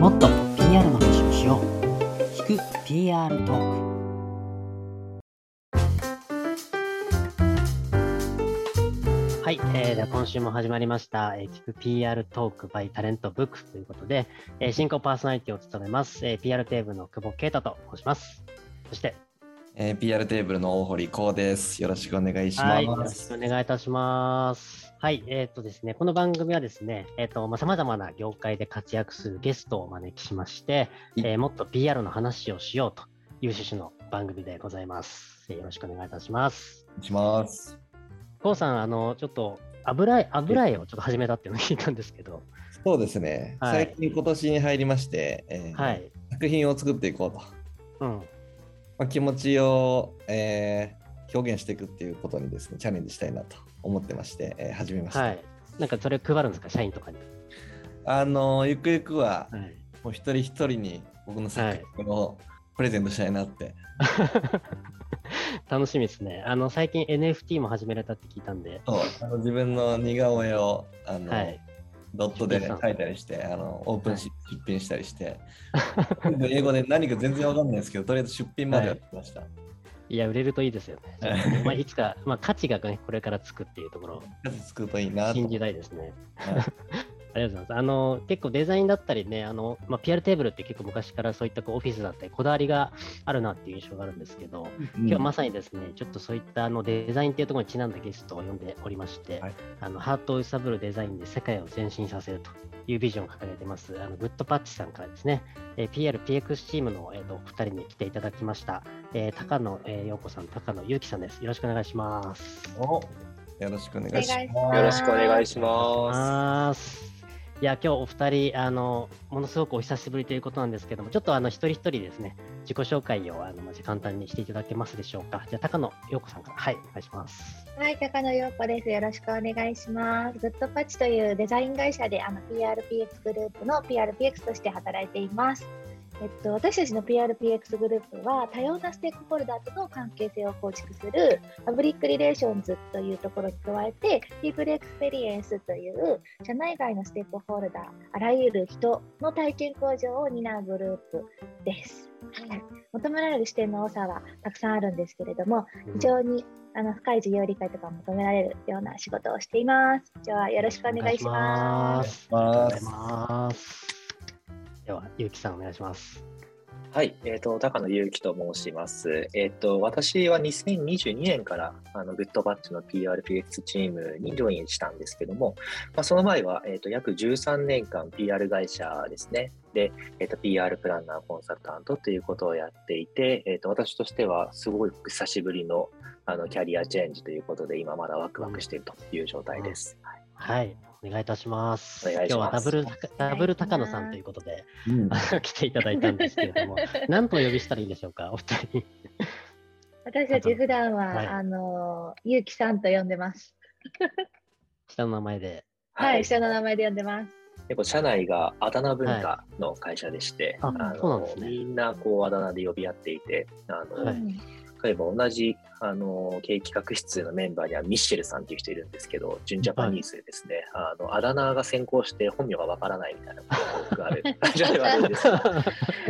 もっと PR の話をしよう聞く PR トークはい、えー、では今週も始まりました、えー、聞く PR トーク by タレントブックスということで、えー、進行パーソナリティを務めます、えー、PR テーブルの久保啓太と申します。そして、えー、PR テーブルの大堀光です。よろしくお願いします。はい、よろしくお願いいたします。はい、えっ、とですね、この番組はですね、えっ、と、まあ、様々な業界で活躍するゲストをお招きしまして、えーもっと PR の話をしようという趣旨の番組でございます。えーよろしくお願いいたします。します。こうさん、あの、ちょっと油絵、油絵をちょっと始めたっていうのを聞いたんですけど、そうですね。はい最近今年に入りまして、えーはい。作品を作っていこうと。うん。まあ、気持ちを、えー表現していくっていうことにですね、チャレンジしたいなと思ってまして、えー始めました。はい。なんかそれ配るんですか、社員とかに。あのゆくゆくは、はい。もう一人一人に僕の作品をプレゼントしたいなって。楽しみですね。あの、最近 NFT も始められたって聞いたんで、そうあの自分の似顔絵をあの、はい。ドットで書いたりして、あのオープンし、出品したりして、英語で何か全然わかんないですけど、とりあえず出品までやってきました。いや、売れるといいですよね。は いまあ、いつか、まあ、価値がね、これからつくっていうところを数作るといいなと信じたいですね。はいありがとうございます。あの、結構デザインだったりね、あの、まあ、PR テーブルって結構昔からそういったこうオフィスだったり、こだわりがあるなっていう印象があるんですけど、今日はまさにですね、ちょっとそういったあのデザインっていうところにちなんだゲストを呼んでおりまして、はいあのハートを揺さぶるデザインで世界を前進させるというビジョンを掲げてます、あのグッドパッチさんからですね、えー PR、PX チームの、えー、とお二人に来ていただきました、えー高野、えー陽子さん、高野祐樹さんです。よろしくお願いします。およろしくお願いします。よろしくお願いしまます。いや、今日お二人、あの、ものすごくお久しぶりということなんですけども、ちょっとあの、一人一人ですね、自己紹介を、あの、まず簡単にしていただけますでしょうか。じゃあ、高野葉子さんから、はい、お願いします。はい、高野葉子です。よろしくお願いします。 Goodpatch というデザイン会社であの PRPX グループの PRPX として働いています。えっと、私たちの PRPX グループは多様なステークホルダーとの関係性を構築するパブリックリレーションズというところに加えて People Experience という社内外のステークホルダーあらゆる人の体験向上を担うグループです。はい、求められる視点の多さはたくさんあるんですけれども非常にあの深い事業理解とかを求められるような仕事をしています。じゃあよろしくお願いします。す。ありがとうございます。では、ゆうきさんお願いします。はい、えっ、と、高野祐樹と申します。えっ、と、私は2022年から、あの、グッドバッチの PRPX チームにジョインしたんですけども、まあ、その前は、えっ、と、約13年間 PR 会社ですね。で、えっ、と、PR プランナーコンサルタントということをやっていて、えっ、と、私としては、すごい久しぶりの、あの、キャリアチェンジということで、今まだワクワクしているという状態です。はいはい、お願いいたします。ます今日はダブルダブル高野さんということで、うん 来ていただいたんですけれども、何とお呼びしたらいいんでしょうか、お二人。私たち普段は、はいあのゆうきさんと呼んでます。下の名前で。はい、下の名前で呼んでます。結構社内があだ名文化の会社でして、はいあそうなんのですねみんなこうあだ名で呼び合っていて、あのはいうん例えば同じあの経営企画室のメンバーにはミッシェルさんっていう人いるんですけど、純ジャパニーズでですね、あのあだ名が先行して本名がわからないみたいなことがある会社ではあるんですが、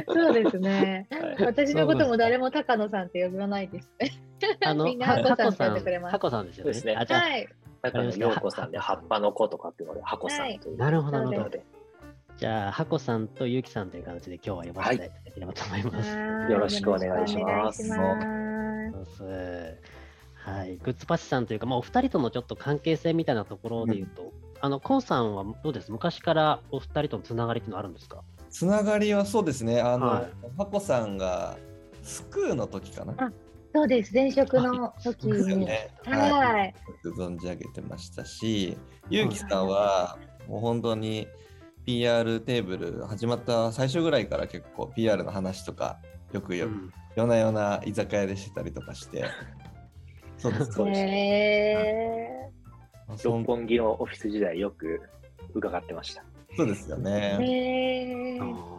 そうですね。はい私のことも誰も高野さんって呼ばないですね。あの、みんなはハコさんって呼んでくれますハコさんですよね。そうですねはい。陽子さんで葉っぱの子とかっていうので、ハコさんという。なるほど、なるほど。なので、じゃあ、ハコさんとゆうきさんという形で今日は呼ばせていただければと思います。はいよろしくお願いしますますはい、グッズパチさんというか、まあ、お二人とのちょっと関係性みたいなところで言うと、あの、コウさんはどうです？昔からお二人とのつながりっていうのはあるんですか？つながりはそうですね。あの、はいハコさんがスクーの時かな？あそうです。前職の時に。ですよね。はい。よく存じ上げてましたし、ゆうきさんはもう本当に PR テーブル始まった最初ぐらいから結構 PR の話とかよくよ、うん夜な夜な居酒屋でしてたりとかして、そうですそうですへそん六本木のオフィス時代よく伺ってました。そうですよーね。へー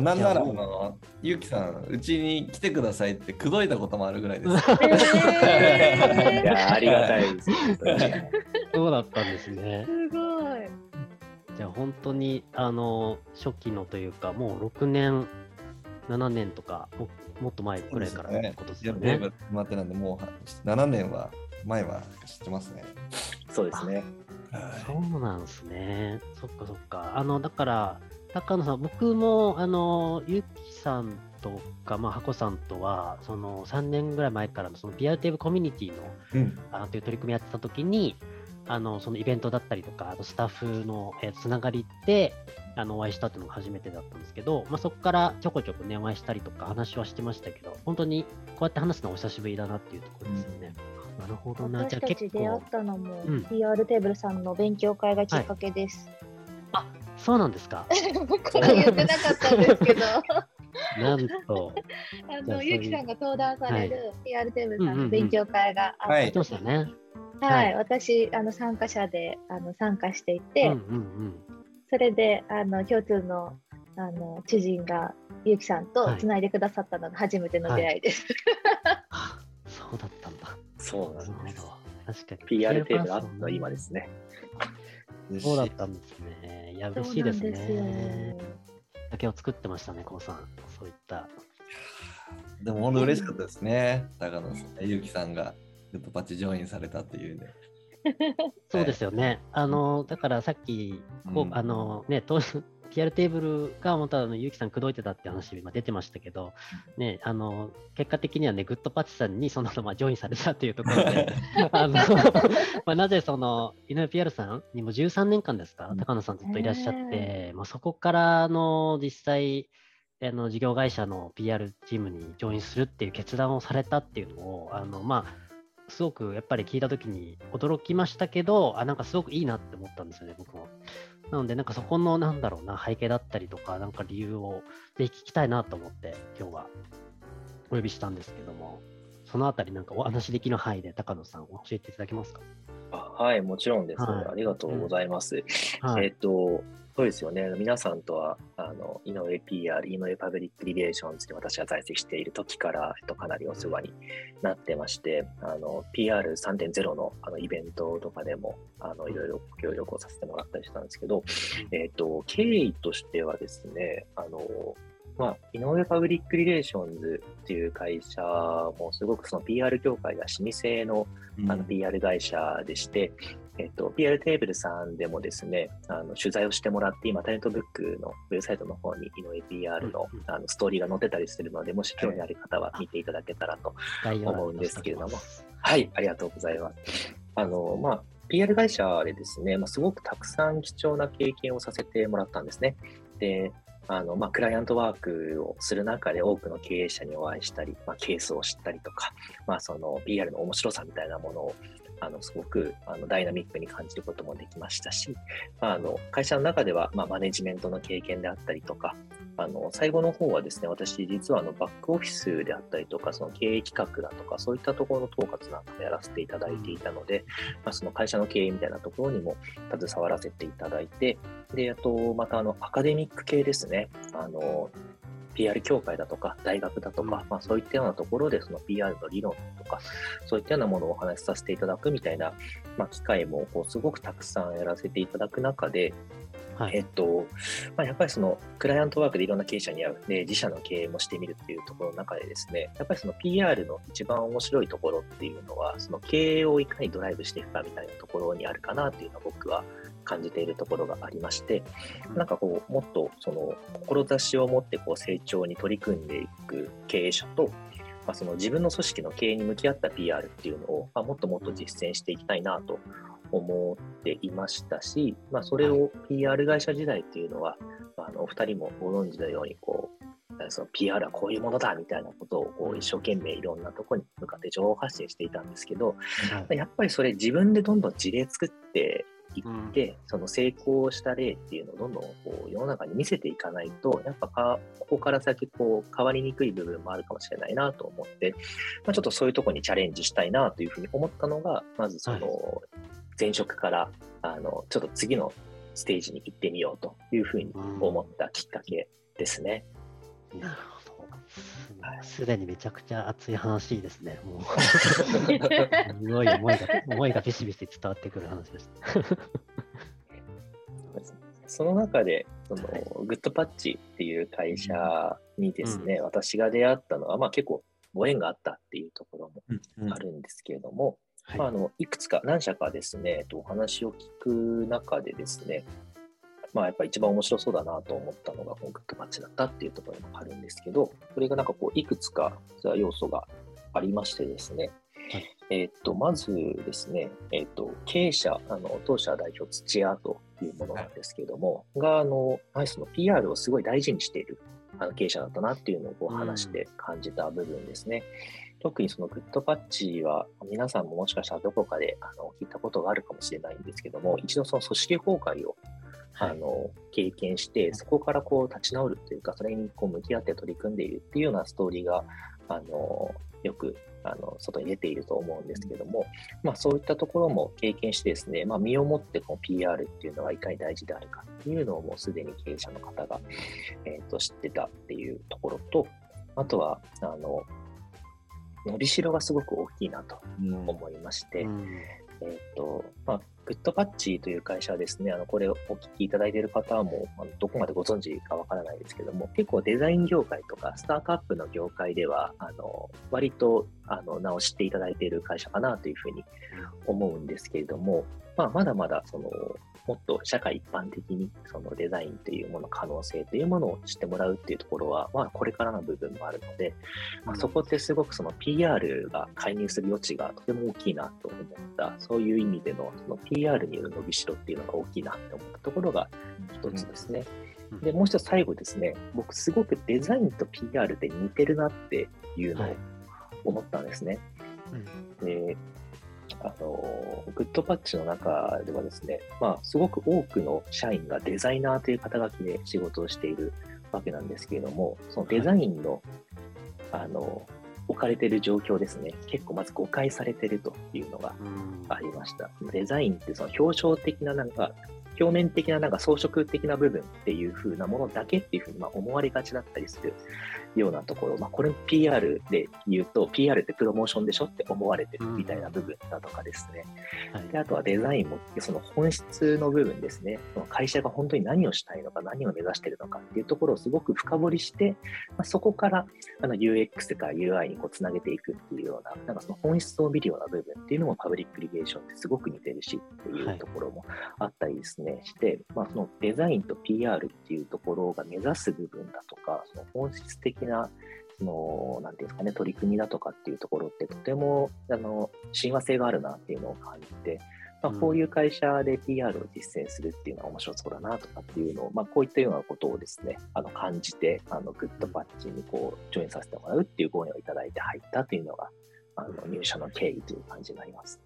なんならあのゆうきさんうちに来てくださいって口説いたこともあるぐらいです。へー いや、ありがたいです。そうだったんですね。すごい。じじゃあ本当にあの初期のというか、もう6年、7年とか、ももっと前くらいからってことですよね。ってなんで、もう7年は前は知ってますね。そうですね。そうなんですね。そっかそっか。あの、だから、高野さん、僕も、あの、ゆきさんとか、まあ、箱さんとは、その3年ぐらい前からの、その PR テーブコミュニティの、うん。あのという取り組みやってた時に、あの、そのイベントだったりとか、あとスタッフの、えーつながりで、あの、お会いしたっていうのが初めてだったんですけど、まあ、そこからちょこちょこね、お会いしたりとか話はしてましたけど、本当にこうやって話すのはお久しぶりだなっていうところですよね。なるほどな。じゃあ私た結構ち出会っ、たのも、うん PR テーブルさんの勉強会がきっかけです。そうなんですか。これ言ってなかったんですけど、なんと、あのじゃあそういうゆきさんが登壇される PR テーブルさんうんうんうんの勉強会があってはい言ってましたよね。はい、はい私あの参加者であの参加していうんて、うんうん。それであの共通のあの知人がゆきさんとはいつないでくださったのが初めての出会いです。あそうだったんだ。そうなるほどなんです。。確かに。PR テーブルあったの今ですね。そうだったんですね。いや、嬉しいですね。酒を作ってましたね、こうさん。そういった。でも本当嬉しかったですね。高野さん、ゆうきさんがグッドパッチジョインされたというね。そうですよね。あの、だからさっき、こううん。あのね、と PR テーブルが本当はあのゆうきさん口説いてたって話今出てましたけど、ね、あの、結果的にはね、グッドパッチさんにそのままジョインされたっていうところで、あの、まあ、なぜその、井上 PR さんにも13年間ですか、うん。高野さんずっといらっしゃって、まあ、そこからの実際、あの事業会社の PR チームにジョインするっていう決断をされたっていうのを、あのまあ、すごくやっぱり聞いたときに驚きましたけど、あ、なんかすごくいいなって思ったんですよね、僕も。なので、なんかそこの、なんだろうな、背景だったりとか、なんか理由をぜひ聞きたいなと思って、今日はお呼びしたんですけども、そのあたりなんかお話できる範囲で高野さん教えていただけますか？あはい、もちろんです、はいありがとうございます。はい。えっと、そうですよね。皆さんとは、あの、井上 PR、井上パブリックリレーションズで私は在籍している時から、えっと、かなりお世話になってまして、あの、PR3.0 のあのイベントとかでも、あの、いろいろご協力をさせてもらったりしたんですけど、えっと、経緯としてはですね、あの、まあ、井上パブリックリレーションズっていう会社もすごくその PR 業界が老舗のあの PR 会社でして、えっと、PR テーブルさんでもですね、あの取材をしてもらって、今、 talentbook のウェブサイトの方に井上 PR のあのストーリーが載ってたりするので、もし興味ある方は見ていただけたらと。思うんですけれどもはい、ありがとうございます。あの、まあ、PR 会社でですね、まあ、すごくたくさん貴重な経験をさせてもらったんですね。で、あの、まあ、クライアントワークをする中で多くの経営者にお会いしたり、まあ、ケースを知ったりとか、まあ、その PR の面白さみたいなものを、あの、すごくあのダイナミックに感じることもできましたし、まあ、あの、会社の中では、まあ、マネジメントの経験であったりとか、あの、最後の方はですね、私、実はあの、バックオフィスであったりとか、その経営企画だとか、そういったところの統括なんかをやらせていただいていたので、まあ、その会社の経営みたいなところにも携わらせていただいて、で、あと、また、あの、アカデミック系ですね。あの、PR 協会だとか、大学だとか、うんまあ、そういったようなところで、その PR の理論とか、そういったようなものをお話しさせていただくみたいな、まあ、機会もこうすごくたくさんやらせていただく中で、はい。えっと、まあ、やっぱりそのクライアントワークでいろんな経営者に会う、で、自社の経営もしてみるっていうところの中でですね、やっぱりその PR の一番面白いところっていうのは、その経営をいかにドライブしていくかみたいなところにあるかなっていうのは僕は感じているところがありまして、なんかこう、もっとその志を持ってこう成長に取り組んでいく経営者と、まあ、その自分の組織の経営に向き合った PR っていうのを、まあ、もっともっと実践していきたいなと思っていましたし、まあ、それを PR 会社時代っていうのは、まあ、あのお二人もご存知のようにこう、その PR はこういうものだみたいなことをこう一生懸命いろんなところに向かって情報発信していたんですけど、はい。やっぱりそれ自分でどんどん事例作っていって、その成功した例っていうのをどんどんこう世の中に見せていかないと、やっぱかここから先こう変わりにくい部分もあるかもしれないなと思って、まあ、ちょっとそういうところにチャレンジしたいなというふうに思ったのが、まずその前職からあのちょっと次のステージに行ってみようというふうに思ったきっかけですね。なるほど。すでにめちゃくちゃ熱い話ですね。もう。すごい思いが思いがビシビシ伝わってくる話です。その中で、その、グッドパッチっていう会社にですね、私が出会ったのは、まあ結構ご縁があったっていうところもあるんですけれども、はい。まあ、あのいくつか、何社かですね、えっとお話を聞く中でですね、まあ、やっぱ一番面白そうだなと思ったのが、このグッドパッチだったっていうところもあるんですけど、それがなんかこう、いくつか要素がありましてですね、はい。えっと、まずですね、えっと、経営者、あの当社代表、土屋というものなんですけれども、が、あの、ナイスの PR をすごい大事にしているあの経営者だったなっていうのをこう話して感じた部分ですね。特にそのグッドパッチは皆さんももしかしたらどこかであの聞いたことがあるかもしれないんですけども、一度その組織崩壊をあの経験して、そこからこう立ち直るというか、それにこう向き合って取り組んでいるっていうようなストーリーがあのよくあの外に出ていると思うんですけども、まあ、そういったところも経験してですね、まあ、身をもってこの PR っていうのがいかに大事であるかっていうのをもうすでに経営者の方が、えー、と知ってたっていうところと、あとはあの伸びしろがすごく大きいなとうん思いまして、うん。えーっとまあ、グッドパッチという会社はですね、あのこれをお聞きいただいている方はもうあのどこまでご存知かわからないですけども、結構デザイン業界とかスタートアップの業界では、あの割とあの名を知っていただいている会社かなというふうに思うんですけれども、まあ、まだまだそのもっと社会一般的にそのデザインというもの、可能性というものを知ってもらうっていうところは、まあ、これからの部分もあるので、まあ、そこってすごくその PR が介入する余地がとても大きいなと思った、そういう意味でのその PR による伸びしろっていうのが大きいなと思ったところが一つですね。うんで、もう一つ最後ですね、僕すごくデザインと PR って似てるなっていうのをはい思ったんですね。で、あの、グッドパッチの中ではですね、まあ、すごく多くの社員がデザイナーという肩書きで仕事をしているわけなんですけれども、そのデザインの、あの、置かれている状況ですね、結構まず誤解されているというのがうんありました。デザインってその表象的ななんか、表面的ななんか装飾的な部分っていう風なものだけっていうふうにまあ思われがちだったりするようなところ、まあ、これ PR で言うと PR ってプロモーションでしょって思われてるみたいな部分だとかですね。はいであとはデザインもその本質の部分ですね。その会社が本当に何をしたいのか、何を目指しているのかっていうところをすごく深掘りして、まあ、そこからあの UX とか UI にこうつなげていくっていうような、なんかその本質を見るような部分っていうのもパブリックリゲーションってすごく似てるしっていうところもあったりですね、して、まあ、そのデザインと PR っていうところが目指す部分だとか、その本質的なその、なんていうんですかね、取り組みだとかっていうところってとても、あの、親和性があるなっていうのを感じて、まあ、うんこういう会社で PR を実践するっていうのは面白そうだなとかっていうのを、まあ、こういったようなことをですね、あの、感じて、あの、グッドパッチにこう、ジョインさせてもらうっていうご縁をいただいて入ったというのが、あの、入社の経緯という感じになります。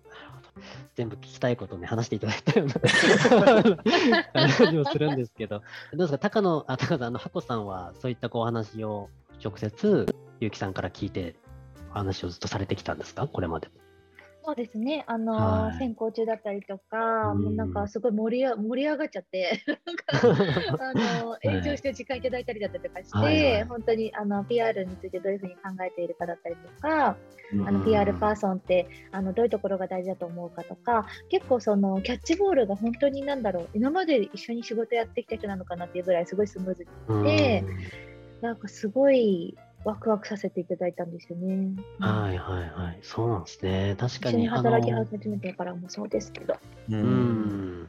全部聞きたいことをね、話していただいたような。感じもするんですけど、どうですか、高野、あ、高野さん、あの、ハコさんは、そういったこうお話を直接、ゆうきさんから聞いて、お話をずっとされてきたんですか、これまで。そうですね、あのはい。選考中だったりとか、うん。もうなんかすごい盛りあ盛り上がっちゃって、あの延長して時間いただいたりだったりとかして、はいはい。本当にあの PR についてどういうふうに考えているかだったりとか、あのうん PR パーソンってあのどういうところが大事だと思うかとか、結構そのキャッチボールが本当になんだろう、今まで一緒に仕事やってきた人なのかなっていうぐらいすごいスムーズに、でなんかすごいワクワクさせていただいたんですよね。はいはいはい、そうなんですね。確か一緒にに。働き始めてからもそうですけど。ううんん、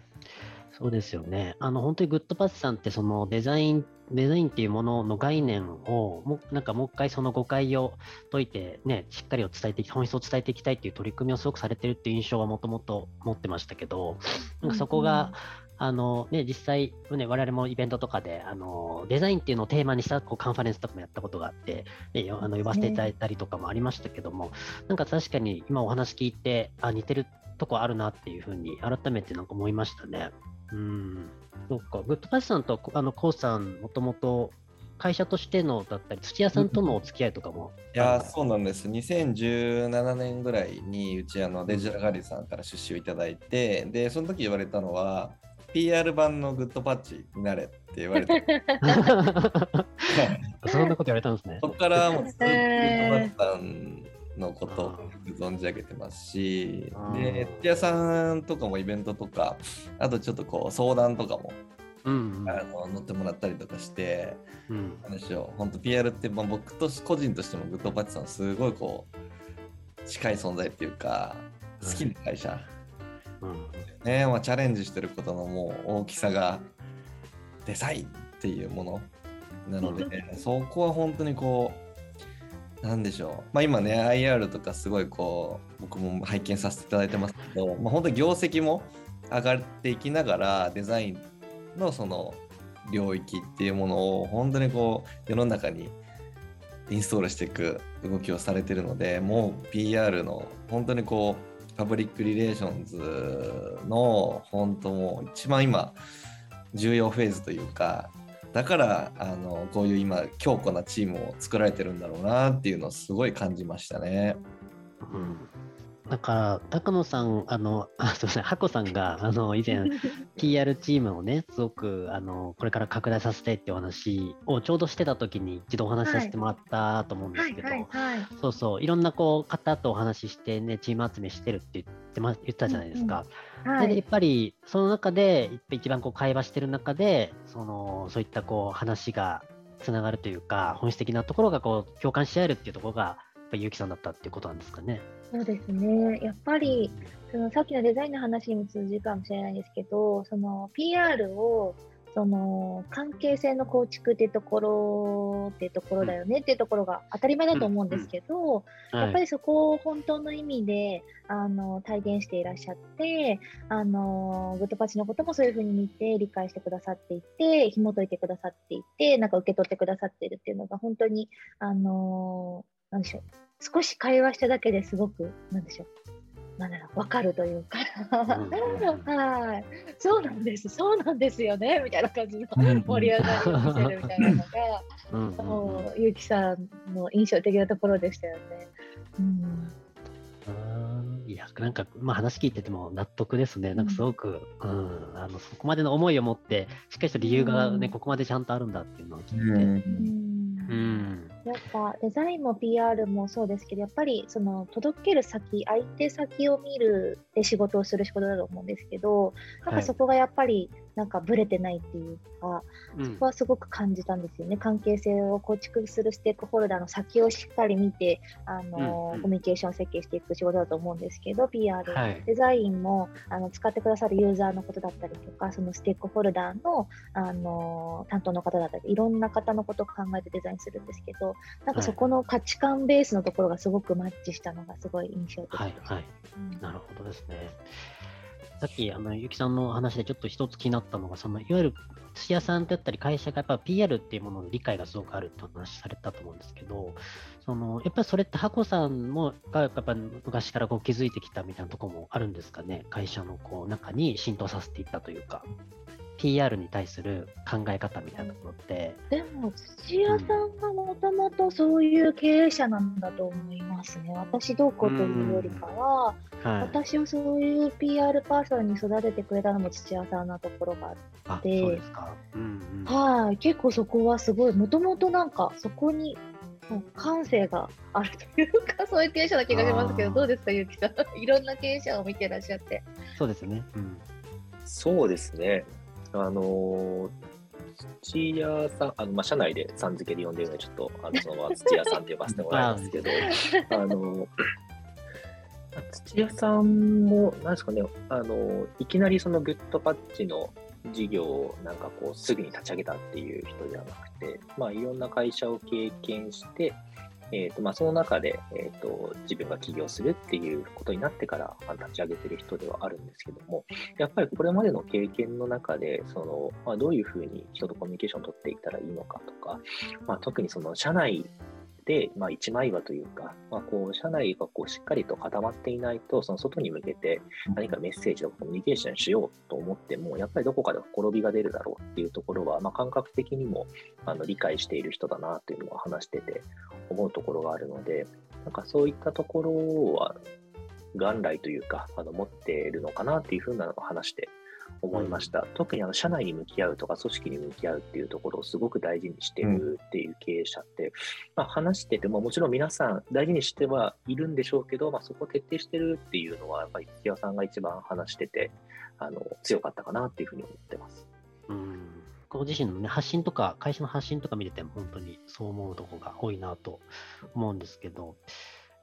そうですよね。あの本当にグッドパッチさんってそのデザインデザインっていうものの概念をもうなんかもう一回その誤解を解いてねしっかりを伝えていき本質を伝えていきたいっていう取り組みをすごくされてるっていう印象はもともと持ってましたけど、なんかそこが、あのね、実際、ね、我々もイベントとかで、あのデザインっていうのをテーマにしたこうカンファレンスとかもやったことがあって、ね、よあの呼ばせていただいたりとかもありましたけども、なんか確かに今お話聞いて、あ、似てるとこあるなっていうふうに改めてなんか思いましたね。うん。そうか、グッドパッチさんとあのコウさん、もともと会社としてのだったり、土屋さんとのお付き合いとかも。いやーそうなんです。2017年ぐらいにうちあのデジタルガリさんから出資をいただいて、で、その時言われたのは、PR 版のグッドパッチになれって言われて、そんなこと言われたんですね。そ。こからもうずっとグえーッドパッチさんのことを存じ上げてますしで、土屋さんとかもイベントとか、あとちょっとこう相談とかもうんうん。あの乗ってもらったりとかして、うん。なんでしょう、本当 PR って、まあ、僕と個人としてもグッドパッチさんすごいこう近い存在っていうか好きな会社、うんねまあ、チャレンジしてることのもう大きさがデザインっていうもの。なので、そこは本当にこうなんでしょう、まあ、今ね IR とかすごいこう僕も拝見させていただいてますけど、まあ、本当に業績も上がっていきながらデザインのその領域っていうものを本当にこう世の中にインストールしていく動きをされてるのでもう PR の本当にこうパブリックリレーションズの本当もう一番今重要フェーズというかだからあのこういう今強固なチームを作られてるんだろうなっていうのをすごい感じましたね。うんなんか、高野さん、あの、あすみません、葉子さんが、あの、以前、PR チームをね、すごく、あの、これから拡大させたいってお話をちょうどしてた時に、一度お話しさせてもらったと思うんですけど、そうそう、いろんなこう方とお話ししてね、チーム集めしてるって言ってま言ったじゃないですか。はい。でやっぱりその中で一番こう会話してる中でそのそういったこう話がつながるというか本質的なところがこう共感し合えるっていうところがぱゆうきさんだったってことなんですかね。そうですね。やっぱり、そのさっきのデザインの話にも通じるかもしれないんですけど、その PR を、その関係性の構築っていうところっていうところだよねっていうところが当たり前だと思うんですけど、やっぱりそこを本当の意味であの体現していらっしゃって、あのグッドパッチのこともそういうふうに見て理解してくださっていて、紐解いてくださっていて、なんか受け取ってくださっているっていうのが本当に、あのなんでしょう、少し会話しただけですごく、なんでしょう、なんだろう、わかるというか、うんはい、そうなんです、そうなんですよね、みたいな感じのうん盛り上がりを見せるみたいなのが、もう、ゆうきさんの印象的なところでしたよね。うん。うんいやなんか、まあ、話聞いてても納得ですね。なんかすごく、うん。あのそこまでの思いを持ってしっかりした理由がね、うん。ここまでちゃんとあるんだっていうのを聞いて。うんうん。うんやっぱデザインも PR もそうですけど、やっぱりその届ける先、相手先を見るで仕事をする仕事だと思うんですけど、なんはい。かそこがやっぱりなんかブレてないっていうか、うん。そこはすごく感じたんですよね。関係性を構築するステークホルダーの先をしっかり見て、あのうんうん。コミュニケーション設計していく仕事だと思うんですけど、PR、はい。デザインもあの使ってくださるユーザーのことだったりとか、そのステークホルダーのあの担当の方だったり、いろんな方のことを考えてデザインするんですけど、なんかそこの価値観ベースのところがすごくマッチしたのがすごい印象的でした。はいはい。うん。なるほどですね。さっき、あの、ゆきさんの話でちょっと一つ気になったのが、その、いわゆる土屋さんだったり会社がやっぱ PR っていうものの理解がすごくあるって話されたと思うんですけど、その、やっぱりそれってハコさんも、がやっぱ昔からこう気づいてきたみたいなところもあるんですかね？会社のこう中に浸透させていったというか、PR に対する考え方みたいなところって、でも土屋さんがもともとそういう経営者なんだと思いますね。私どうこうというよりかは、はい。私をそういう PR パーソンに育ててくれたのも土屋さんなところがあってあ、でそうですか。うんうん。はい、結構そこはすごい、もともとなんかそこにもう感性があるというか、そういう経営者な気がしますけど、どうですか、ゆうきさん。いろんな経営者を見てらっしゃって。そうですね。うん。そうですね。あのー土屋さん、あのまあ、社内でさん付けで呼んでるので、ちょっとあのそのまま土屋さんって呼ばせてもらいますけど、あの土屋さんも、なんですかね、あのいきなりそのグッドパッチの事業をなんかこうすぐに立ち上げたっていう人ではなくて、まあ、いろんな会社を経験して、えーとまあ、その中で、えー、と自分が起業するっていうことになってからあ立ち上げてる人ではあるんですけども、やっぱりこれまでの経験の中で、そのまあ、どういうふうに人とコミュニケーションを取っていったらいいのかとか、まあ、特にその社内で、まあ、一枚岩というか、まあ、こう社内がこうしっかりと固まっていないと、その外に向けて何かメッセージとかコミュニケーションしようと思っても、やっぱりどこかでほころびが出るだろうっていうところは、まあ、感覚的にもあの理解している人だなというのは話してて思うところがあるので、なんかそういったところは元来というか、あの持っているのかなっていうふうなのを話して思いました。特にあの社内に向き合うとか組織に向き合うっていうところをすごく大事にしてるっていう経営者って、まあ、話しててももちろん皆さん大事にしてはいるんでしょうけど、まあ、そこを徹底してるっていうのはやっぱり土屋さんが一番話しててあの強かったかなっていうふうに思ってます。うん。ご自身のね、発信とか、会社の発信とか見てても、本当にそう思うとこが多いなと思うんですけど、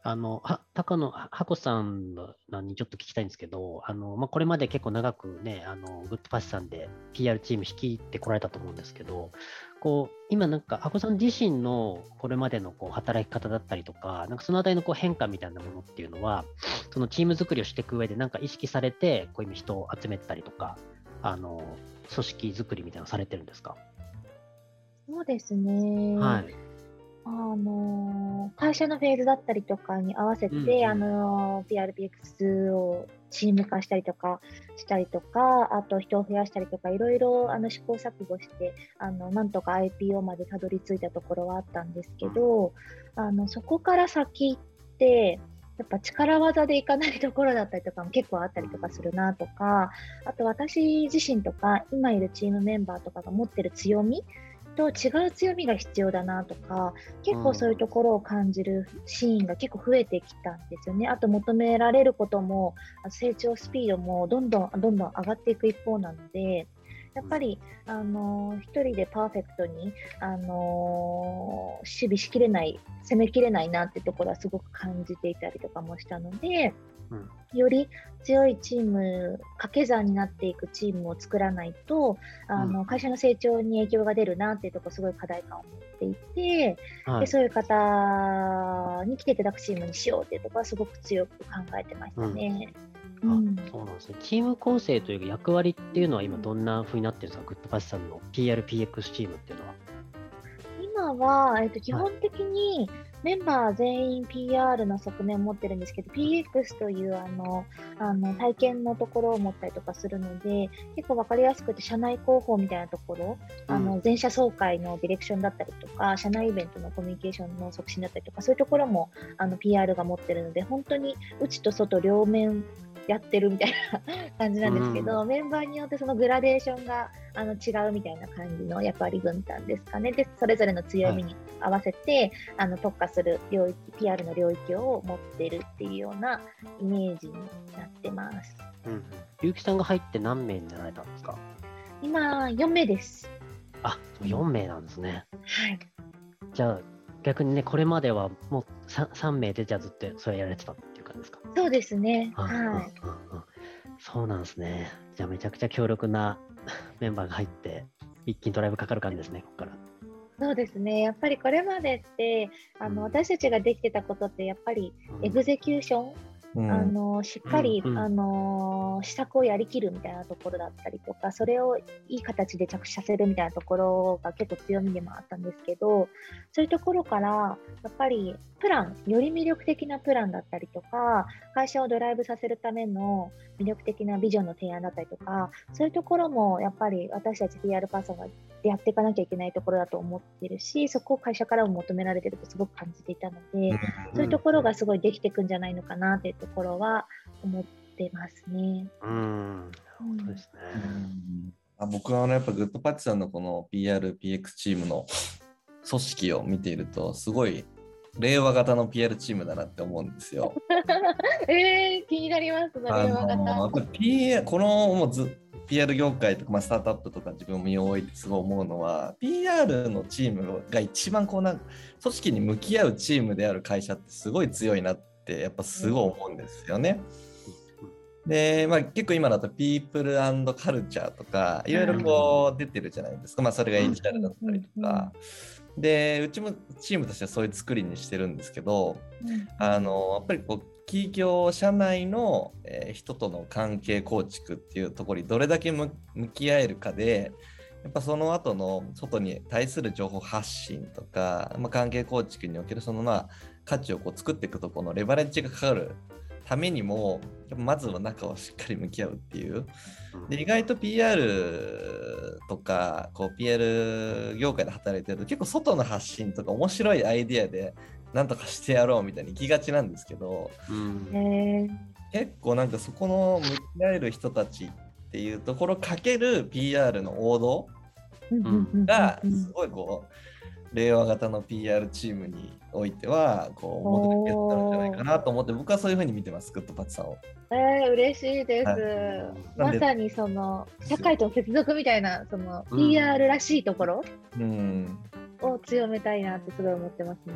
あの、は高野、ははこさんにちょっと聞きたいんですけど、あの、まあ、これまで結構長くね、あの、グッドパスさんで PR チーム率いてこられたと思うんですけど、こう、今なんか、はこさん自身のこれまでのこう働き方だったりとか、なんかそのあたりのこう変化みたいなものっていうのは、そのチーム作りをしていく上で、なんか意識されて、こういう人を集めたりとか、あの、組織作りみたいなのされてるんですか？そうですね。はい。あのー会社のフェーズだったりとかに合わせて、うんうん。あのー PRPX をチーム化したりとかしたりとか、あと人を増やしたりとか、いろいろあの試行錯誤して、あのなんとか IPO までたどり着いたところはあったんですけど、あのそこから先って、やっぱ力技でいかないところだったりとかも結構あったりとかするなとか、あと私自身とか、今いるチームメンバーとかが持ってる強みと違う強みが必要だなとか、結構そういうところを感じるシーンが結構増えてきたんですよね。あと求められることも、あ成長スピードもどんどんどんどん上がっていく一方なので、やっぱり、あのー一人でパーフェクトに、あのー守備しきれない、攻めきれないなってところはすごく感じていたりとかもしたので、うんより強いチーム、掛け算になっていくチームを作らないと、あの会社の成長に影響が出るなっていうところ、すごい課題感を持っていて、はい。でそういう方に来ていただくチームにしようっていうところはすごく強く考えてましたね。あうん。そうなんですね。チーム構成というか役割っていうのは今どんな風になってるんですか？グッドパスさんの PRPX チームっていうのは。今は、えっと、基本的にメンバー全員 PR の側面を持ってるんですけど、PX というあのあの体験のところを持ったりとかするので、結構わかりやすくて、社内広報みたいなところ、あの全社総会のディレクションだったりとか、社内イベントのコミュニケーションの促進だったりとか、そういうところもあの PR が持ってるので、本当に内と外両面やってるみたいな感じなんですけど、メンバーによってそのグラデーションがあの違うみたいな感じの役割分担ですかね。で、それぞれの強みに合わせて、あの特化する領域、PR の領域を持ってるっていうようなイメージになってます。うんうん。ゆうきさんが入って何名になられたんですか？今、4名です。あ、4名なんですね。はい。じゃあ逆にね、これまではもう 3, 3名でじゃあずっとそれやられてたっていう感じですか？そうですね。あはい。うんうんうんそうなんですね。じゃあめちゃくちゃ強力な メンバーが入って、一気にドライブかかる感じですね、ここから。そうですね。やっぱりこれまでって、あの、私たちができてたことって、やっぱりうんエグゼキューション、うんあのしっかり、うんうんあの施策をやりきるみたいなところだったりとかそれをいい形で着地させるみたいなところが結構強みでもあったんですけどそういうところからやっぱりプランより魅力的なプランだったりとか会社をドライブさせるための魅力的なビジョンの提案だったりとかそういうところもやっぱり私たち PR パーソンがやっていかなきゃいけないところだと思ってるしそこを会社からも求められてるとすごく感じていたので。そういうところがすごいできていくんじゃないのかなっていうところは思ってますね。うん、本当ですね。あ僕はあのやっぱグッドパッチさんのこの PRPX チームの組織を見ているとすごい令和型の PR チームだなって思うんですよ。えー、気になります、それあはのやっぱり PR このもうず PR 業界とか、まあ、スタートアップとか自分も身を置いてすごい思うのは PR のチームが一番こうなん組織に向き合うチームである会社ってすごい強いなってやっぱすごい思うんですよね。で、まあ、結構今だと People and Culture とかいろいろこう出てるじゃないですか、まあ、それが HR だったりとか。でうちもチームとしてはそういう作りにしてるんですけどあのやっぱりこう企業社内の、えー人との関係構築っていうところにどれだけ向向き合えるかでやっぱその後の外に対する情報発信とか、まあ、関係構築におけるそのまあ価値をこう作っていくところのレバレッジがかかるためにもまずは中をしっかり向き合うっていう。で意外と PR とかこう PR 業界で働いてると結構外の発信とか面白いアイデアでなんとかしてやろうみたいに行きがちなんですけどうん。え結構なんかそこの向き合える人たちっていうところかける PR の王道ーがすごいこう令和型の PR チームにおいてはこうモデルケースになるんじゃないかなと思って僕はそういうふうに見てますグッドパッチさんを。えー、嬉しいです。はなんでまさにその社会との接続みたいなそのうん PR らしいところうんを強めたいなってすごい思ってますね。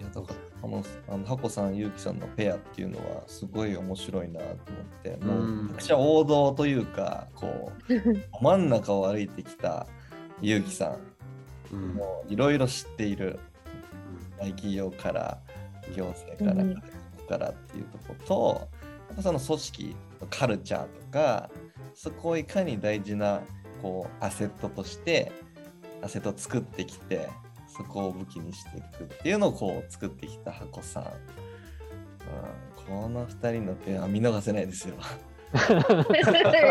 いやだからあのあのハコさん、ゆうきさんのペアっていうのはすごい面白いなと思って、もううんめちゃくちゃ王道というか、こう 真ん中を歩いてきたゆうきさん、うんもういろいろ知っている大企業から行政から、うん。からっていうところと、やっぱその組織、カルチャーとか、そこをいかに大事なこうアセットとして、アセットを作ってきて、そこを武器にしていくっていうのをこう作ってきた箱さん。うん、この2人のペア見逃せないですよ。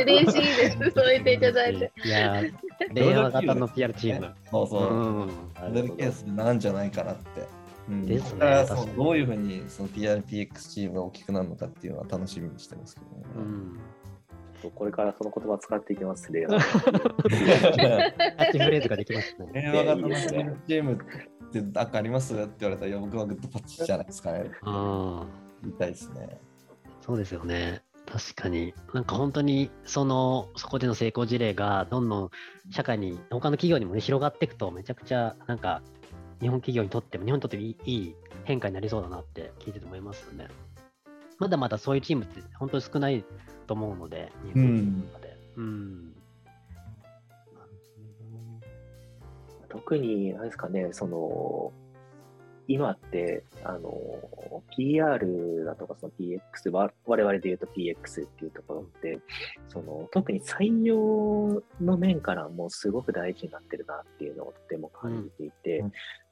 嬉しいです。そう言っていただいて。いやー、令和型の PR チーム。そうそう。うんモデルケースなんじゃないかなって。うん、ですねだからそ確かにうどういうふうにその PRPX チームが大きくなるのかっていうのは楽しみにしてますけどね。うんこれからその言葉使っていきます、令和。キャッチフレーズができますね。令和型のチームって何かあります？って言われたら、僕はグッドパッチじゃないですかね。うん言いたいですね。そうですよね。確かに。なんか本当に、その、そこでの成功事例が、どんどん社会に、他の企業にもね、広がっていくと、めちゃくちゃ、なんか、日本企業にとっても、日本にとってもいいいい変化になりそうだなって聞いてて思いますよね。まだまだそういうチームって本当に少ないと思うので、日本の中で。うん。うん特に、何ですかね、その、今って、あの、PR だとか、その PX、わ我々で言うと PX っていうところって、その、特に採用の面からもすごく大事になってるなっていうのをとても感じていて、うん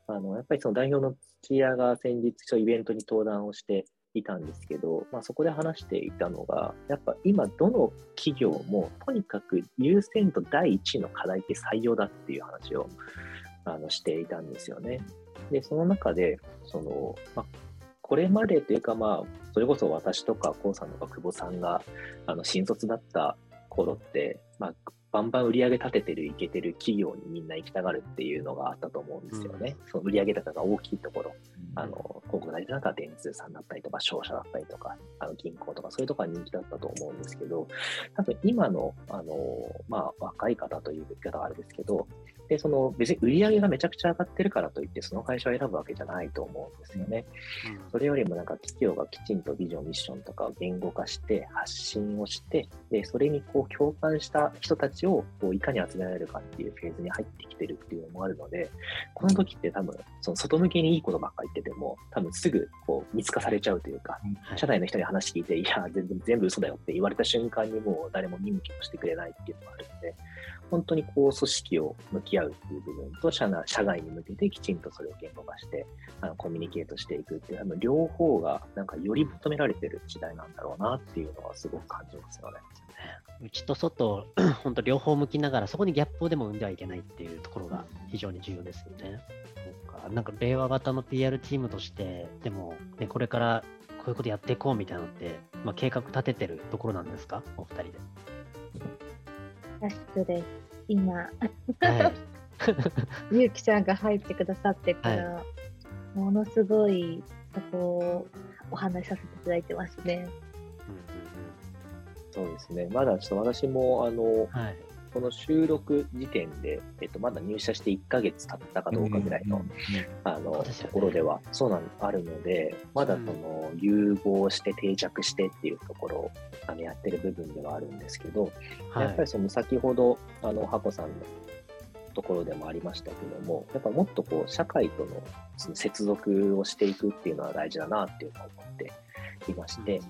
あの、やっぱりその代表の土屋が先日、ちょイベントに登壇をしていたんですけど、まあ、そこで話していたのが、やっぱ今、どの企業も、とにかく優先度第一の課題って採用だっていう話をあのしていたんですよね。で、その中で、その、まあ、これまでというか、まあ、それこそ私とか、こうさんとか久保さんが、あの、新卒だった頃って、まあ、バンバン売り上げ立ててる、いけてる企業にみんな行きたがるっていうのがあったと思うんですよね。その売り上げ高が大きいところ。あの、広告代理店なんか電通さんだったりとか、商社だったりとか、あの銀行とか、そういうところが人気だったと思うんですけど、多分今の、あの、まあ、若い方という言い方はあれですけど、で、その、別に売り上げがめちゃくちゃ上がってるからといって、その会社を選ぶわけじゃないと思うんですよね。それよりもなんか企業がきちんとビジョン、ミッションとかを言語化して、発信をして、で、それにこう共感した人たちをこういかに集められるかっていうフェーズに入ってきてるっていうのもあるので、この時って多分、その外向けにいいことばっかり言ってても、多分すぐこう見つかされちゃうというか、はい。社内の人に話聞いて、いや、全然全部嘘だよって言われた瞬間にもう誰も見向きもしてくれないっていうのがあるので、本当にこう組織を向き合うっていう部分と社内社外に向けてきちんとそれを言語化してあのコミュニケートしていくっていうあの両方がなんかより求められてる時代なんだろうなっていうのはすごく感じますよね。内と外、本当両方向きながら、そこにギャップをでも生んではいけないっていうところが非常に重要ですよね。そうかなんか令和型の PR チームとして、でも、ね、これからこういうことやっていこうみたいなのって、まあ、計画立ててるところなんですか、お二人で。ラストです。今、はい。ゆうきちゃんが入ってくださってから、ものすごいそこをお話しさせていただいてますね。そうですね。まだちょっと私もあのはい。この収録時点で、えっと、まだ入社して1ヶ月経ったかどうかぐらいのあのところではそうなんあるので、まだその融合して定着してっていうところをあのやってる部分ではあるんですけど、はい。やっぱりその先ほどあのハコさんのところでもありましたけども、やっぱもっとこう社会とのその接続をしていくっていうのは大事だなっていうのを思っていまして、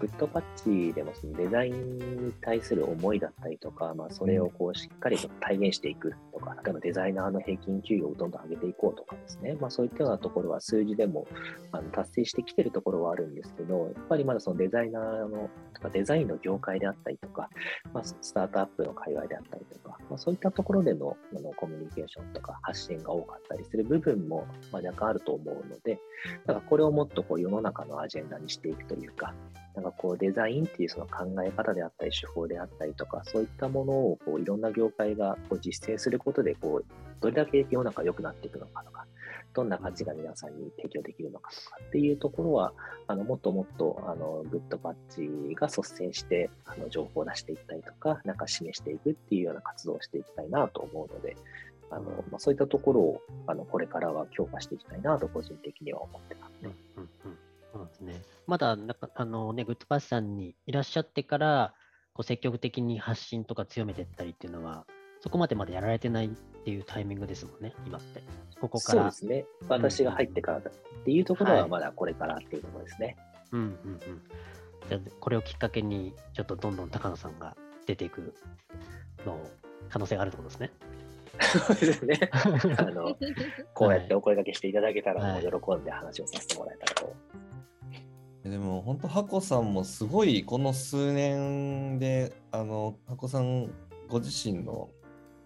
グッドパッチでもそのデザインに対する思いだったりとか、まあ、それをこうしっかりと体現していくとか、例えばデザイナーの平均給与をどんどん上げていこうとかですね、まあ、そういったようなところは数字でもあの達成してきてるところはあるんですけど、やっぱりまだそのデザイナーのとかデザインの業界であったりとか、まあ、スタートアップの界隈であったりとか、まあ、そういったところでのあのコミュニケーションとか発信が多かったりする部分も、まあ、若干あると思うので、だからこれをもっとこう世の中のアジェンダにしていくというか、なんかこうデザインっていうその考え方であったり手法であったりとか、そういったものをこういろんな業界がこう実践することでこうどれだけ世の中良くなっていくのかとか、どんな価値が皆さんに提供できるのかとかっていうところは、あのもっともっとあのグッドパッチが率先してあの情報を出していったりとか、なんか示していくっていうような活動をしていきたいなと思うので、あのまあ、そういったところをあのこれからは強化していきたいなと個人的には思ってますね。うんそうですね。まだなんかあの、ね、グッドパッチさんにいらっしゃってから、こう積極的に発信とか強めていったりっていうのは、そこまでまでやられてないっていうタイミングですもんね、今って。ここから。そうですね。私が入ってからっていうところはまだこれからっていうところですね。はい、うんうんうん。じゃあ、これをきっかけに、ちょっとどんどん高野さんが出ていくの可能性があるってことですね。そうですね。あの、こうやってお声掛けしていただけたら、もう喜んで話をさせてもらえたらと。でも本当、ハコさんもすごいこの数年で、あの、ハコさんご自身の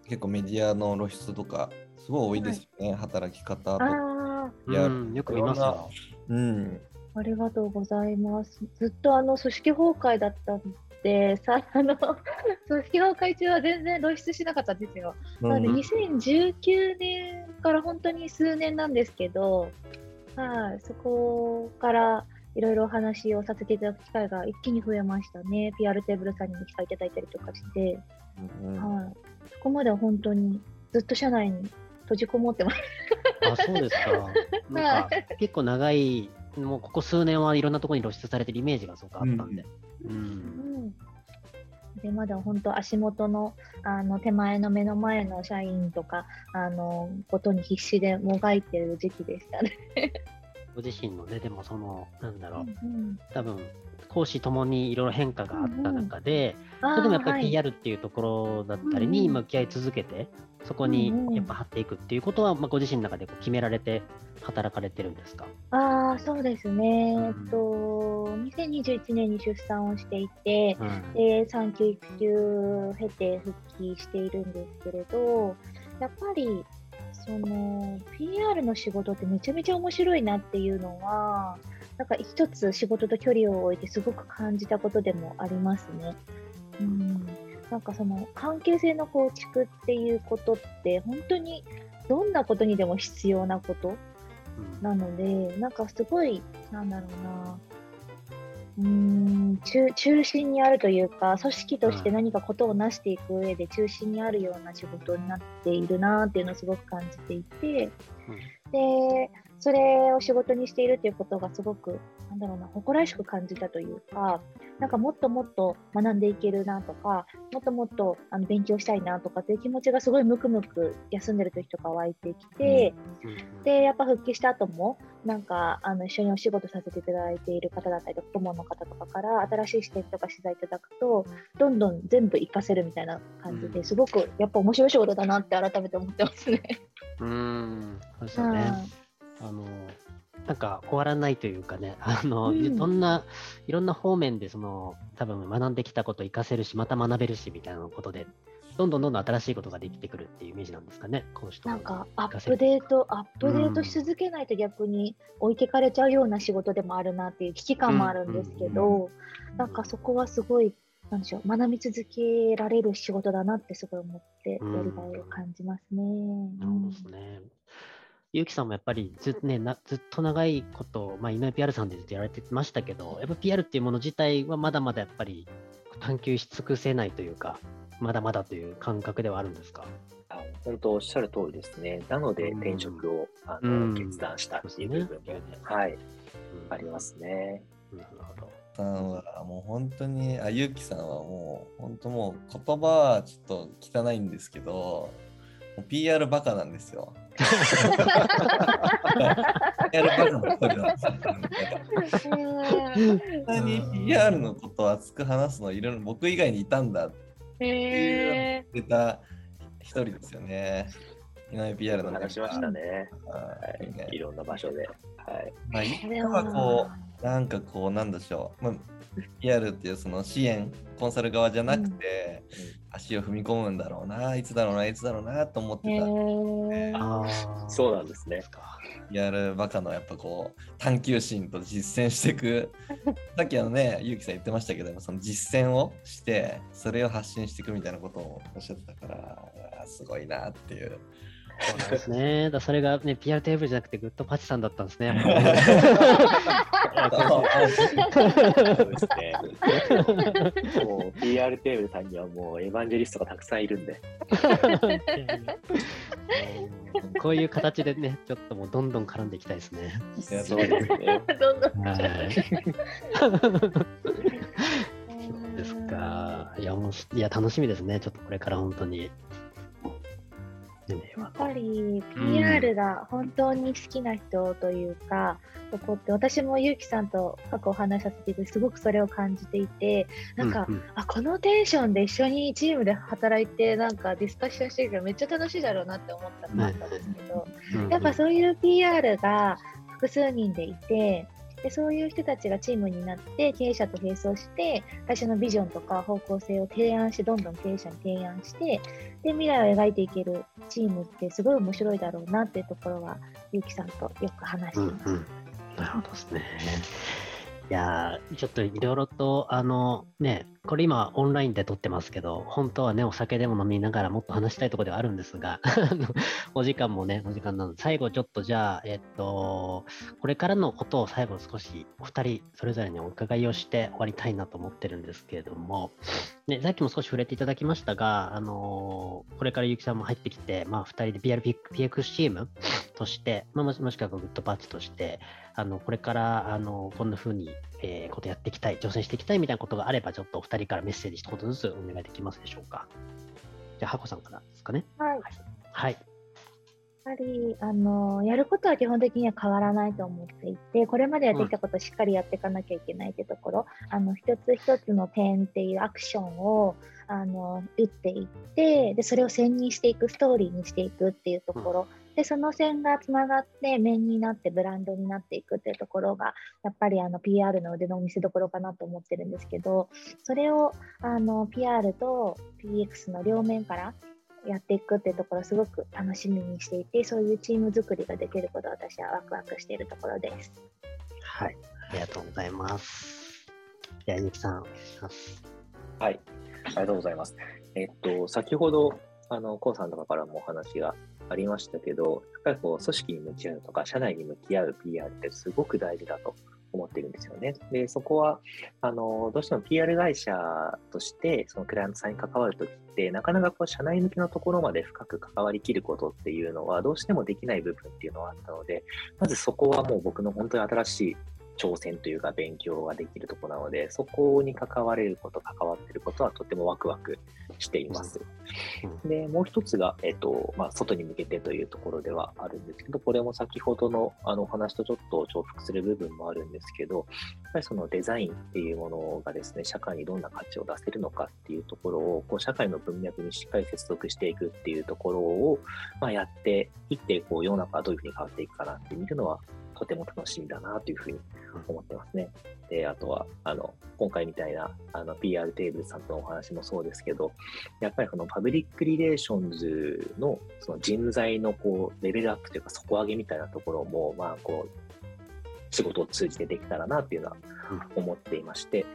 結構メディアの露出とか、すごい多いですよね、はい、働き方とか。や、うん、よく見ますよ。うん。ありがとうございます。ずっとあの組織崩壊だったんで、さ あの組織崩壊中は全然露出しなかったんですよ。なので2019年から本当に数年なんですけど、はい、そこからいろいろお話をさせていただく機会が一気に増えましたね。PR テーブルさんにも機会いただいたりとかして、うん、はい、そこまでは本当にずっと社内に閉じこもってます。あ、そうですか。なんか結構長い、もうここ数年はいろんなところに露出されてるイメージがすごくあったんで。うん、うん。でまだ本当足元のあの手前の目の前の社員とかあのことに必死でもがいてる時期でしたね。ご自身のね、でもその、なんだろう、うんうん、多分講師ともにいろいろ変化があった中で、うんうん、それでもやっぱり PR っていうところだったりに向き合い続けて、そこにやっぱ張っていくっていうことは、まあ、ご自身の中で決められて働かれてるんですか？ああそうですね、うん、えっと2021年に出産をしていて、うん、で産休育休経て復帰しているんですけれどやっぱりその PR の仕事ってめちゃめちゃ面白いなっていうのはなんか一つ仕事と距離を置いてすごく感じたことでもありますね。うん。なんかその関係性の構築っていうことって本当にどんなことにでも必要なことなので、なんかすごいなんだろうな。うん中中心にあるというか組織として何かことを成していく上で中心にあるような仕事になっているなっていうのをすごく感じていて、でそれを仕事にしているということがすごくなんだろうな誇らしく感じたというかなんかもっともっと学んでいけるなとかもっともっとあの勉強したいなとかっていう気持ちがすごいムクムク休んでる時とか湧いてきて、でやっぱ復帰した後もなんかあの一緒にお仕事させていただいている方だったりとか顧問の方とかから新しい視点とか取材いただくとどんどん全部活かせるみたいな感じですごくやっぱ面白い仕事だなって改めて思ってますね。うんそうですよね。あのなんか終わらないというかね、あの、うん、どんな、いろんな方面で、その、多分学んできたことを活かせるし、また学べるし、みたいなことで、どんどんどんどん新しいことができてくるっていうイメージなんですかね、講師となんか、アップデート、アップデートし続けないと逆に置いてかれちゃうような仕事でもあるなっていう危機感もあるんですけど、なんかそこはすごい、なんでしょう、学び続けられる仕事だなってすごい思って、やりがいを感じますね。そうですね。ゆうきさんもやっぱりず,、ね、なずっと長いこと、まあ、井上 PR さんでずっとやられてましたけど、やっぱ PR っていうもの自体はまだまだやっぱり探求し尽くせないというか、まだまだという感覚ではあるんですか？本当おっしゃる通りですね。なので転職を、あの、決断したっていう部分も、ね、はい、うん、ありますね。なるほど。さんはもう本当に、あ、ゆうきさんはもう本当もう言葉はちょっと汚いんですけど、PR バカなんですよ。PR バカの一人なんですよ。本当に PR のことを熱く話すのいろいろ僕以外にいたんだって言ってた一人ですよね。井上 PR の話しましたね。はい、いろんな場所で。はい。まあ、今はこう、なんかこう、なんでしょう。まあ、PR っていうその支援、コンサル側じゃなくて、うん足を踏み込むんだろうな、いつだろうな、いつだろうなと思ってた。あそうなんですね。やるバカのやっぱこう探求心と実践していく さっきあのねゆうきさん言ってましたけどその実践をしてそれを発信していくみたいなことをおっしゃってたからすごいなっていうそうなんですね。だそれがね、PR テーブルじゃなくて、グッドパチさんだったんですね。そうですね。もう PR テーブルさんにはもうエヴァンジェリストがたくさんいるんで。こういう形でね、ちょっともうどんどん絡んでいきたいですね。いやそうですね。どんどん。はい。そうですか。いや、もう、いや、楽しみですね。ちょっとこれから本当に。ねやっぱり PR が本当に好きな人というか、そこって私もゆうきさんと過去お話しさせていてすごくそれを感じていてなんか、ううあこのテンションで一緒にチームで働いてなんかディスカッションしてるからめっちゃ楽しいだろうなって思ったのがあったんですけど、うんやっぱそういう PR が複数人でいてでそういう人たちがチームになって経営者と並走して会社のビジョンとか方向性を提案してどんどん経営者に提案してで未来を描いていけるチームってすごい面白いだろうなっていうところはゆうきさんとよく話しています。うんなるほどですね。いやーちょっといろいろと、あのね、これ今オンラインで撮ってますけど、本当はね、お酒でも飲みながらもっと話したいところではあるんですが、お時間もね、お時間なので、最後ちょっとじゃあ、えっと、これからのことを最後少しお二人それぞれにお伺いをして終わりたいなと思ってるんですけれども、ね、さっきも少し触れていただきましたが、あのこれからゆきさんも入ってきて、まあ、二人で PRPX チームとして、まあ、もしくはグッドパッチとして、あのこれからあのこんな風に、えーことやっていきたい、挑戦していきたいみたいなことがあれば、ちょっとお二人からメッセージ一言ずつお願いできますでしょうか。じゃあ、ハコさんからですかね。はいはい。やっぱりあのやることは基本的には変わらないと思っていてこれまでやってきたことをしっかりやっていかなきゃいけないってところ、あの一つ一つの点っていうアクションをあの打っていってでそれを線にしていくストーリーにしていくっていうところ、でその線がつながって面になってブランドになっていくっていうところがやっぱりあの PR の腕の見せ所かなと思ってるんですけどそれをあの PR と PX の両面からやっていくっていうところすごく楽しみにしていてそういうチーム作りができることを私はワクワクしているところです。はい。ありがとうございます。じゃあ、ゆきさん、お願いします。はい。ありがとうございます。えっと、先ほど、あの、コウさんとかからもお話がありましたけど、やっぱりこう、組織に向き合うとか、社内に向き合う PR ってすごく大事だと思ってるんですよね。で、そこは、あの、どうしても PR 会社として、そのクライアントさんに関わるときって、なかなかこう、社内向けのところまで深く関わりきることっていうのは、どうしてもできない部分っていうのはあったので、まずそこはもう僕の本当に新しい挑戦というか勉強ができるところなので、そこに関われること、関わってることはとてもワクワクしています。うんで、もう一つが、えっと、まあ、外に向けてというところではあるんですけど、これも先ほどのあのお話とちょっと重複する部分もあるんですけど、やっぱりそのデザインっていうものがですね、社会にどんな価値を出せるのかっていうところを、こう社会の文脈にしっかり接続していくっていうところを、まあ、やっていって、こう世の中がどういうふうに変わっていくかなって見るのは、とても楽しみだなというふうに思ってますね。で、あとは、あの、今回みたいな、あの、PR テーブルさんとのお話もそうですけど、やっぱりこのパブリックリレーションズのその人材のこうレベルアップというか底上げみたいなところも、まあこう、仕事を通じてできたらなっていうのは思っていまして、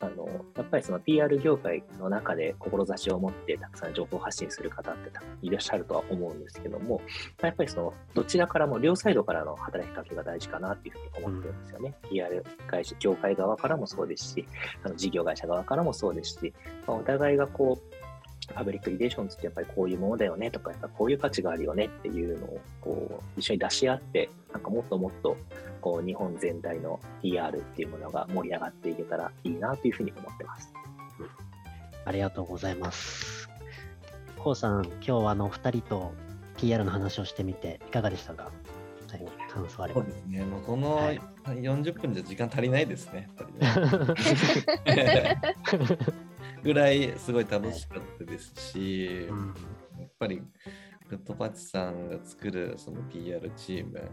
あの、やっぱりその PR 業界の中で志を持ってたくさん情報発信する方ってたいらっしゃるとは思うんですけども、やっぱりそのどちらからも両サイドからの働きかけが大事かなっていうふうに思ってるんですよね。PR 会社、業界側からもそうですし、あの事業会社側からもそうですし、まあ、お互いがこう、パブリックリレーションズってやっぱりこういうものだよねとか、やっぱこういう価値があるよねっていうのをこう一緒に出し合って、なんかもっともっとこう日本全体の PR っていうものが盛り上がっていけたらいいなというふうに思ってます。ありがとうございます。こうさん、今日はあのお二人と PR の話をしてみて、いかがでしたか？最後、感想あればそう。ですね。もうこのはい40分じゃ時間足りないですね。やっぱりねぐらいすごい楽しかったですし、うんやっぱりグッドパッチさんが作るその PR チーム、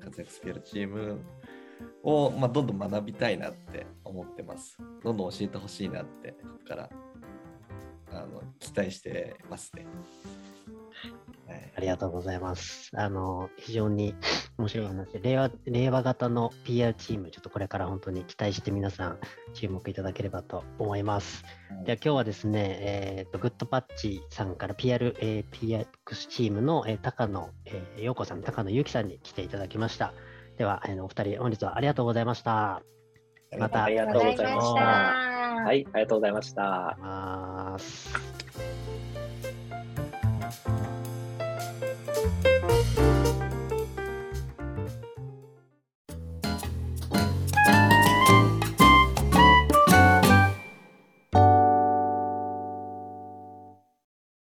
活躍スケールチームを、まあ、どんどん学びたいなって思ってます。どんどん教えてほしいなって、ここからあの期待してますね。はい、はい。ありがとうございます。あの、非常に 面白い話で、令和令和型の PR チーム、ちょっとこれから本当に期待して皆さん注目いただければと思います。では今日はですね、えーと、グッドパッチさんから PR、えー、PX チームの、えー高野、えー、陽子さん、高野祐樹さんに来ていただきました。では、あのお二人、本日はありがとうございました。またありがとうございました。ははい、ありがとうございました。